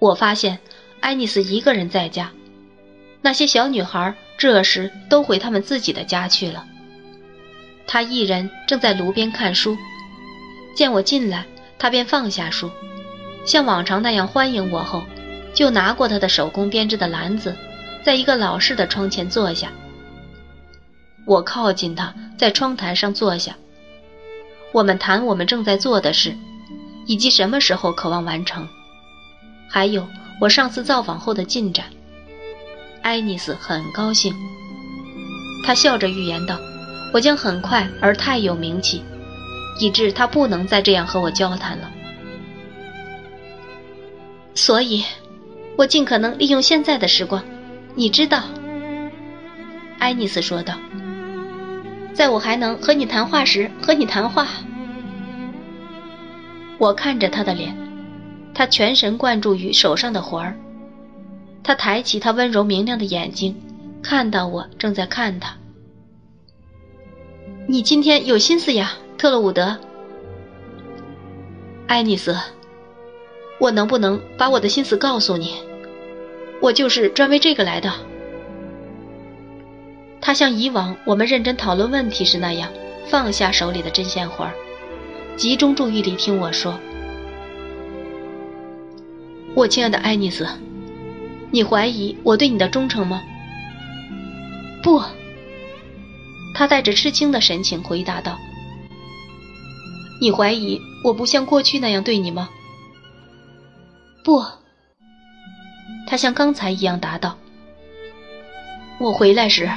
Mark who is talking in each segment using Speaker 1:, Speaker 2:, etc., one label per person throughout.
Speaker 1: 我发现爱丽丝一个人在家，那些小女孩这时都回他们自己的家去了。她一人正在炉边看书，见我进来，她便放下书，像往常那样欢迎我后，就拿过她的手工编织的篮子，在一个老式的窗前坐下。我靠近她，在窗台上坐下。我们谈我们正在做的事，以及什么时候渴望完成，还有我上次造访后的进展。爱丽丝很高兴，她笑着预言道：“我将很快而太有名气，以致她不能再这样和我交谈了。所以，我尽可能利用现在的时光，你知道。”爱丽丝说道。在我还能和你谈话时，和你谈话。我看着他的脸，他全神贯注于手上的活儿。他抬起他温柔明亮的眼睛，看到我正在看他。你今天有心思呀，特洛伍德。爱丽丝，我能不能把我的心思告诉你？我就是专为这个来的。他像以往我们认真讨论问题时那样，放下手里的针线活儿，集中注意力听我说。我亲爱的爱丽丝，你怀疑我对你的忠诚吗？不。他带着吃惊的神情回答道：“你怀疑我不像过去那样对你吗？”不。他像刚才一样答道：“我回来时。”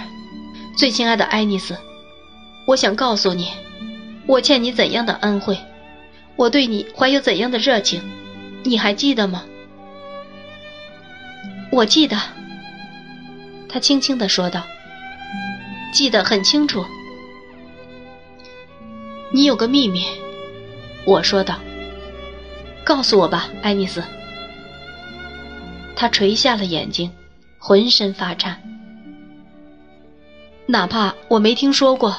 Speaker 1: 最亲爱的爱丽丝，我想告诉你，我欠你怎样的恩惠，我对你怀有怎样的热情，你还记得吗？我记得，他轻轻地说道，记得很清楚。你有个秘密，我说道，告诉我吧，爱丽丝。他垂下了眼睛，浑身发颤。哪怕我没听说过，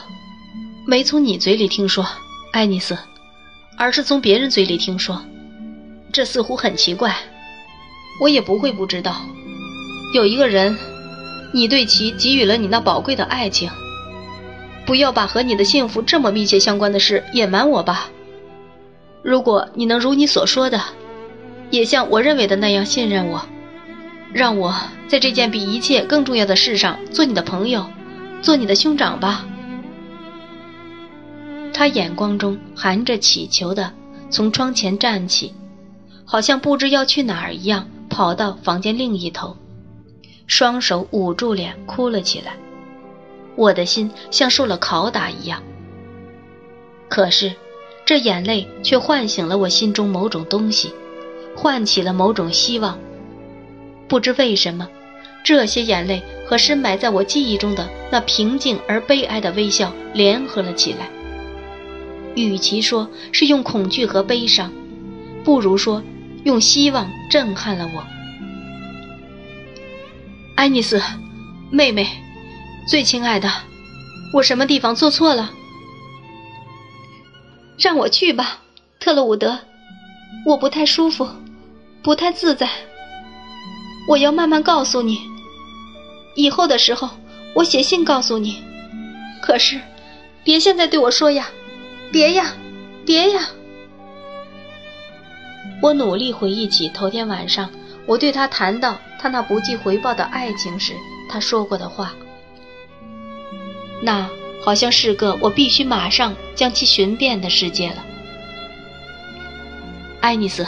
Speaker 1: 没从你嘴里听说，爱丽丝，而是从别人嘴里听说，这似乎很奇怪。我也不会不知道，有一个人，你对其给予了你那宝贵的爱情。不要把和你的幸福这么密切相关的事隐瞒我吧。如果你能如你所说的，也像我认为的那样信任我，让我在这件比一切更重要的事上做你的朋友。做你的兄长吧。他眼光中含着乞求的，从窗前站起，好像不知要去哪儿一样，跑到房间另一头，双手捂住脸哭了起来。我的心像受了拷打一样。可是，这眼泪却唤醒了我心中某种东西，唤起了某种希望。不知为什么。这些眼泪和深埋在我记忆中的那平静而悲哀的微笑联合了起来。与其说是用恐惧和悲伤，不如说用希望震撼了我。爱丽丝，妹妹，最亲爱的，我什么地方做错了？让我去吧，特洛伍德，我不太舒服，不太自在。我要慢慢告诉你。以后的时候，我写信告诉你。可是，别现在对我说呀，别呀，别呀！我努力回忆起头天晚上我对他谈到他那不计回报的爱情时，他说过的话。那好像是个我必须马上将其寻遍的世界了。爱丽丝，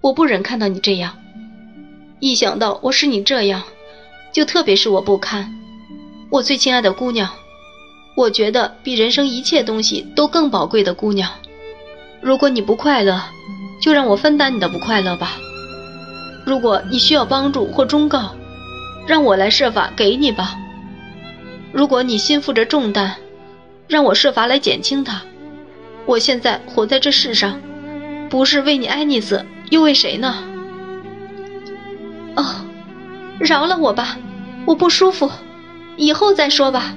Speaker 1: 我不忍看到你这样。一想到我使你这样。就特别是我不堪，我最亲爱的姑娘，我觉得比人生一切东西都更宝贵的姑娘。如果你不快乐，就让我分担你的不快乐吧。如果你需要帮助或忠告，让我来设法给你吧。如果你心负着重担，让我设法来减轻它。我现在活在这世上，不是为你爱丽丝，又为谁呢？哦。饶了我吧，我不舒服，以后再说吧。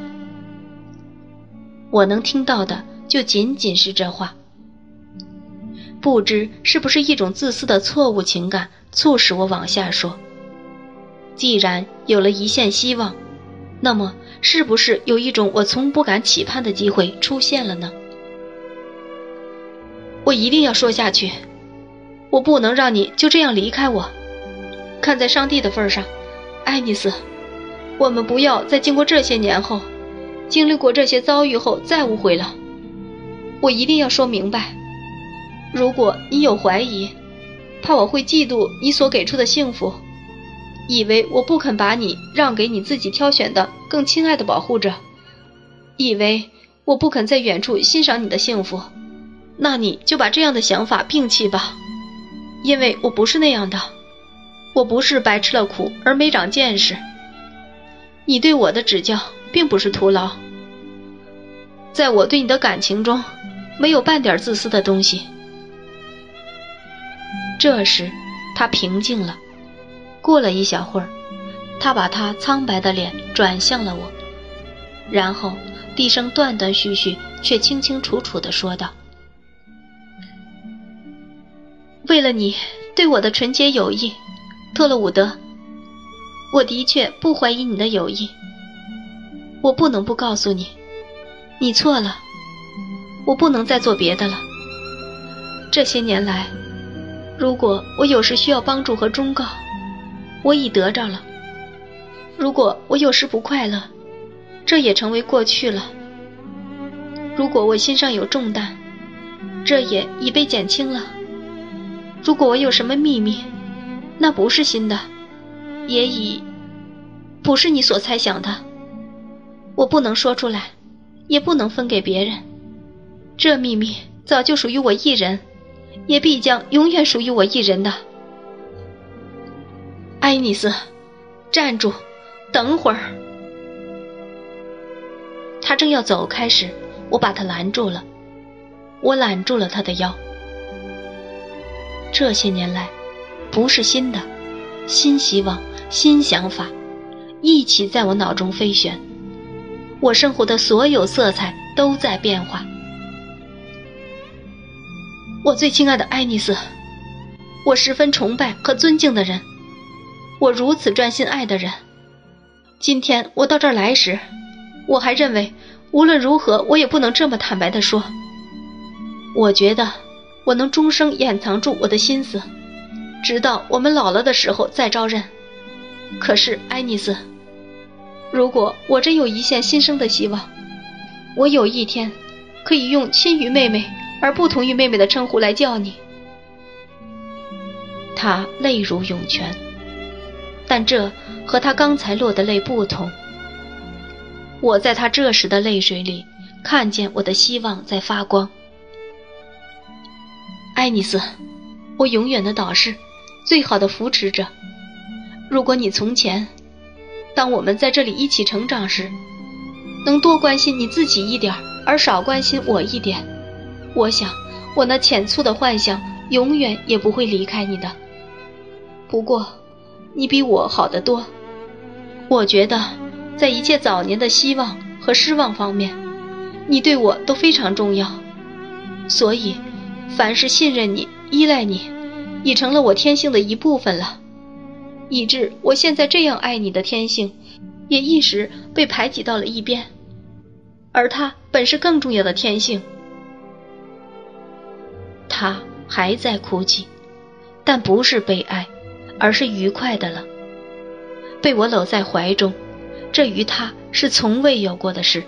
Speaker 1: 我能听到的就仅仅是这话。不知是不是一种自私的错误情感促使我往下说。既然有了一线希望，那么是不是有一种我从不敢期盼的机会出现了呢？我一定要说下去，我不能让你就这样离开我。看在上帝的份上，爱丽丝，我们不要在经过这些年后，经历过这些遭遇后再误会了。我一定要说明白，如果你有怀疑，怕我会嫉妒你所给出的幸福。以为我不肯把你让给你自己挑选的更亲爱的保护者，以为我不肯在远处欣赏你的幸福，那你就把这样的想法摒弃吧，因为我不是那样的，我不是白吃了苦而没长见识。你对我的指教并不是徒劳，在我对你的感情中，没有半点自私的东西。这时，他平静了。过了一小会儿，他把他苍白的脸转向了我，然后低声断断续续却清清楚楚地说道：“为了你对我的纯洁友谊，特洛伍德，我的确不怀疑你的友谊。我不能不告诉你，你错了。我不能再做别的了。这些年来，如果我有时需要帮助和忠告。”我已得着了。如果我有时不快乐，这也成为过去了。如果我心上有重担，这也已被减轻了。如果我有什么秘密，那不是新的，也已不是你所猜想的。我不能说出来，也不能分给别人。这秘密早就属于我一人，也必将永远属于我一人的。爱丽丝，站住！等会儿。他正要走开时，我把他拦住了。我揽住了他的腰。这些年来，不是新的，新希望、新想法，一起在我脑中飞旋。我生活的所有色彩都在变化。我最亲爱的爱丽丝，我十分崇拜和尊敬的人。我如此专心爱的人，今天我到这儿来时，我还认为无论如何我也不能这么坦白地说。我觉得我能终生掩藏住我的心思，直到我们老了的时候再招认。可是，爱丽丝，如果我真有一线新生的希望，我有一天可以用亲于妹妹而不同于妹妹的称呼来叫你。她泪如涌泉。但这和他刚才落的泪不同。我在他这时的泪水里，看见我的希望在发光。爱丽丝，我永远的导师，最好的扶持者。如果你从前，当我们在这里一起成长时，能多关心你自己一点，而少关心我一点，我想我那浅粗的幻想永远也不会离开你的。不过。你比我好得多，我觉得，在一切早年的希望和失望方面，你对我都非常重要。所以，凡是信任你、依赖你，已成了我天性的一部分了，以致我现在这样爱你的天性，也一时被排挤到了一边。而它本是更重要的天性。他还在哭泣，但不是悲哀。而是愉快的了，被我搂在怀中，这与他是从未有过的事。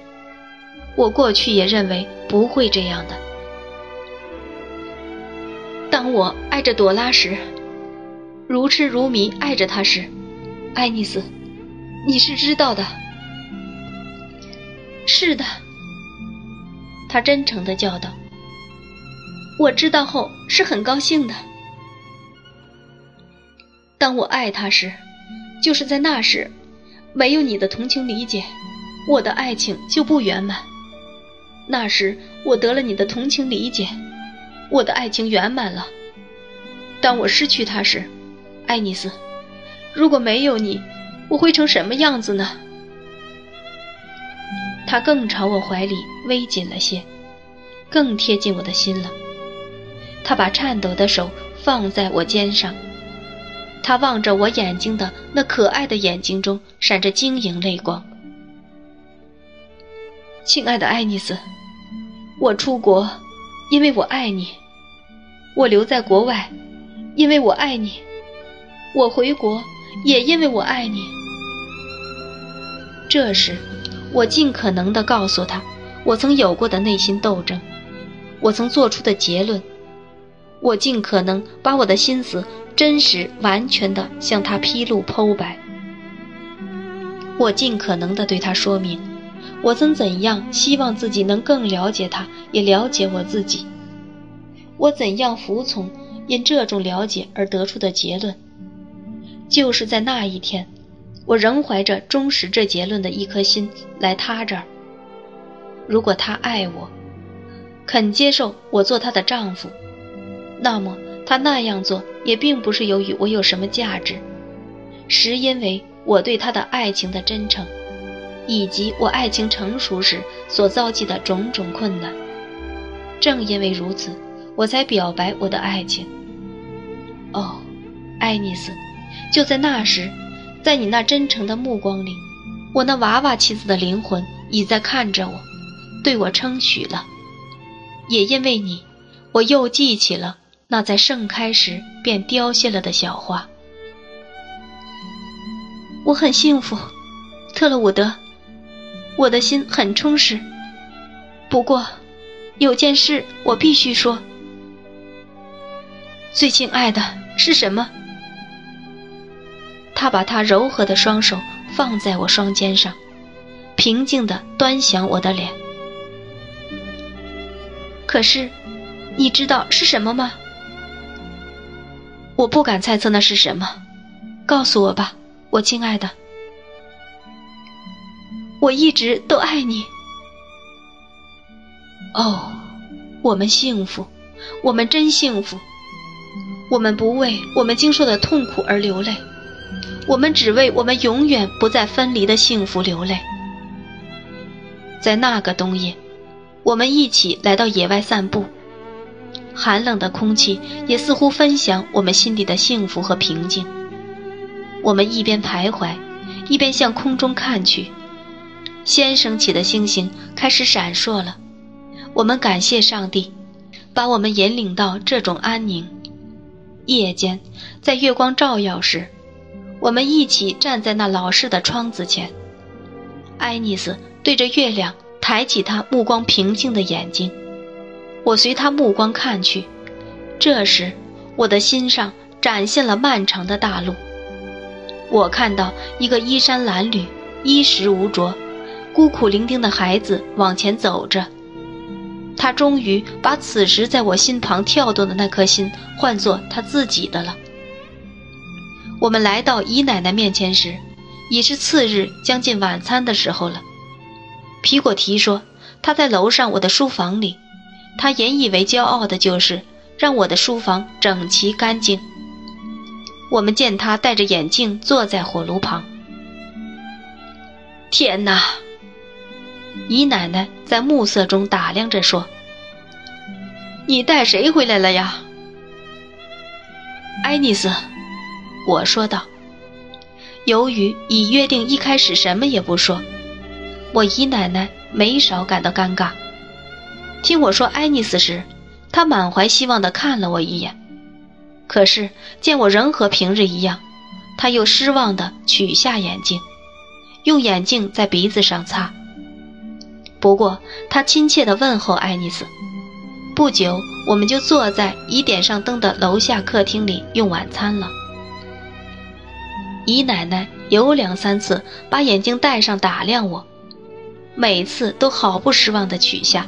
Speaker 1: 我过去也认为不会这样的。当我爱着朵拉时，如痴如迷爱着她时，爱丽丝，你是知道的。是的，他真诚的叫道。我知道后是很高兴的。当我爱他时，就是在那时，没有你的同情理解，我的爱情就不圆满。那时我得了你的同情理解，我的爱情圆满了。当我失去他时，爱丽丝，如果没有你，我会成什么样子呢？他更朝我怀里微紧了些，更贴近我的心了。他把颤抖的手放在我肩上，他望着我眼睛的那可爱的眼睛中闪着晶莹泪光。亲爱的爱丽丝，我出国，因为我爱你；我留在国外，因为我爱你；我回国，也因为我爱你。这时，我尽可能地告诉他，我曾有过的内心斗争，我曾做出的结论。我尽可能把我的心思真实、完全地向他披露剖白。我尽可能地对他说明，我曾怎样希望自己能更了解他，也了解我自己。我怎样服从因这种了解而得出的结论。就是在那一天，我仍怀着忠实这结论的一颗心来他这儿。如果他爱我，肯接受我做他的丈夫。那么他那样做也并不是由于我有什么价值，是因为我对他的爱情的真诚，以及我爱情成熟时所遭际的种种困难。正因为如此，我才表白我的爱情。哦，爱丽丝，就在那时，在你那真诚的目光里，我那娃娃妻子的灵魂已在看着我，对我称许了。也因为你，我又记起了。那在盛开时便凋谢了的小花，我很幸福，特洛伍德，我的心很充实。不过，有件事我必须说。最亲爱的是什么？他把他柔和的双手放在我双肩上，平静地端详我的脸。可是，你知道是什么吗？我不敢猜测那是什么，告诉我吧，我亲爱的。我一直都爱你。哦，我们幸福，我们真幸福。我们不为我们经受的痛苦而流泪，我们只为我们永远不再分离的幸福流泪。在那个冬夜，我们一起来到野外散步。寒冷的空气也似乎分享我们心底的幸福和平静。我们一边徘徊，一边向空中看去，先升起的星星开始闪烁了。我们感谢上帝，把我们引领到这种安宁。夜间，在月光照耀时，我们一起站在那老式的窗子前。爱丽丝对着月亮抬起她目光平静的眼睛。我随他目光看去，这时我的心上展现了漫长的大路。我看到一个衣衫褴褛、衣食无着、孤苦伶仃的孩子往前走着。他终于把此时在我心旁跳动的那颗心换作他自己的了。我们来到姨奶奶面前时，已是次日将近晚餐的时候了。皮果提说他在楼上我的书房里。他引以为骄傲的就是让我的书房整齐干净。我们见他戴着眼镜坐在火炉旁。天哪！姨奶奶在暮色中打量着说：“你带谁回来了呀？”爱丽丝，我说道。由于已约定一开始什么也不说，我姨奶奶没少感到尴尬。听我说爱丽丝时，他满怀希望地看了我一眼，可是见我仍和平日一样，他又失望地取下眼镜，用眼镜在鼻子上擦。不过他亲切地问候爱丽丝。不久，我们就坐在已点上灯的楼下客厅里用晚餐了。姨奶奶有两三次把眼镜戴上打量我，每次都毫不失望地取下。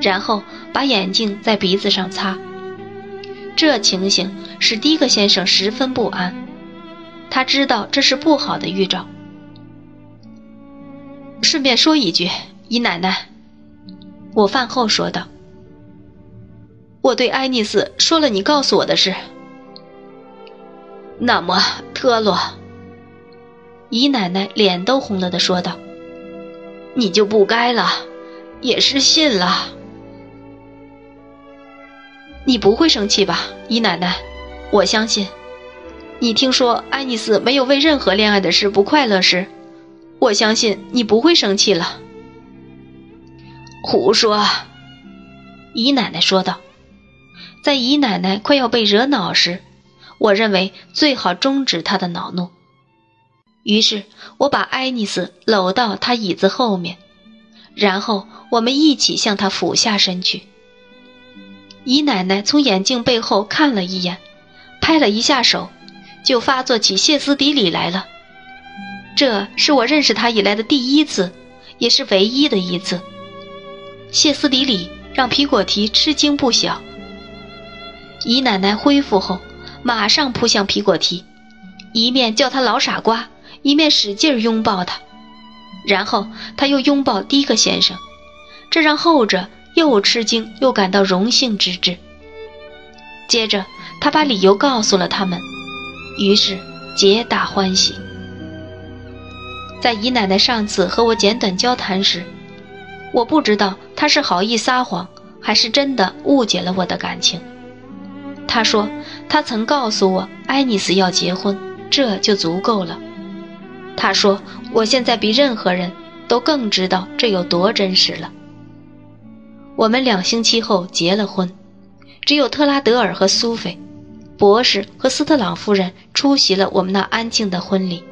Speaker 1: 然后把眼镜在鼻子上擦，这情形使迪克先生十分不安。他知道这是不好的预兆。顺便说一句，姨奶奶，我饭后说道：“我对爱丽丝说了你告诉我的事。”那么，特洛，姨奶奶脸都红了的说道：“你就不该了，也失信了。”你不会生气吧，姨奶奶？我相信。你听说爱丽丝没有为任何恋爱的事不快乐时，我相信你不会生气了。
Speaker 2: 胡说！
Speaker 1: 姨奶奶说道。在姨奶奶快要被惹恼时，我认为最好终止她的恼怒。于是我把爱丽丝搂到她椅子后面，然后我们一起向她俯下身去。姨奶奶从眼镜背后看了一眼，拍了一下手，就发作起歇斯底里来了。这是我认识她以来的第一次，也是唯一的一次。歇斯底里让皮果提吃惊不小。姨奶奶恢复后，马上扑向皮果提，一面叫他老傻瓜，一面使劲拥抱他。然后他又拥抱迪克先生，这让后者又吃惊又感到荣幸之至。接着他把理由告诉了他们，于是皆大欢喜。在姨奶奶上次和我简短交谈时，我不知道她是好意撒谎，还是真的误解了我的感情。她说：“她曾告诉我，爱丽丝要结婚，这就足够了。”她说：“我现在比任何人都更知道这有多真实了。”我们两星期后结了婚，只有特拉德尔和苏菲博士和斯特朗夫人出席了我们那安静的婚礼。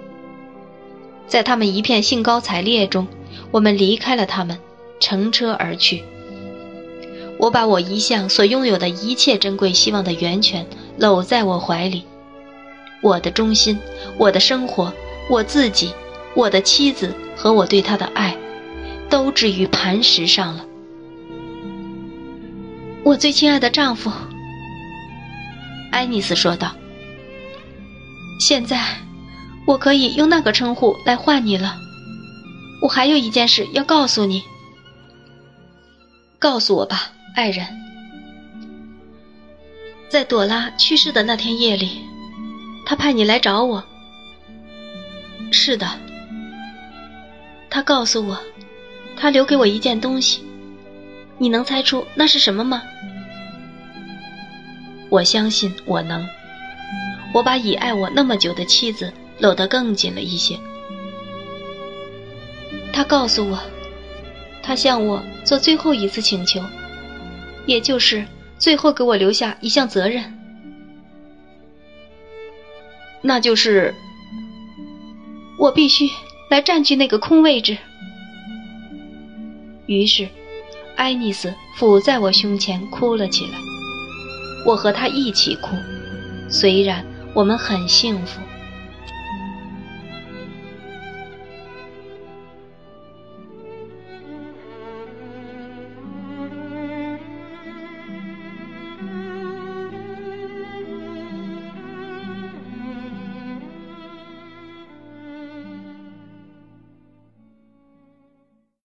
Speaker 1: 在他们一片兴高采烈中，我们离开了他们，乘车而去。我把我一向所拥有的一切珍贵希望的源泉搂在我怀里，我的忠心，我的生活，我自己，我的妻子和我对她的爱，都置于磐石上了。我最亲爱的丈夫，爱丽丝说道：“现在，我可以用那个称呼来唤你了。我还有一件事要告诉你，告诉我吧。”爱人，在朵拉去世的那天夜里，他派你来找我。是的，他告诉我，他留给我一件东西。你能猜出那是什么吗？我相信我能。我把已爱我那么久的妻子搂得更紧了一些。他告诉我，他向我做最后一次请求。也就是最后给我留下一项责任，那就是我必须来占据那个空位置。于是，爱丽丝伏在我胸前哭了起来，我和她一起哭，虽然我们很幸福。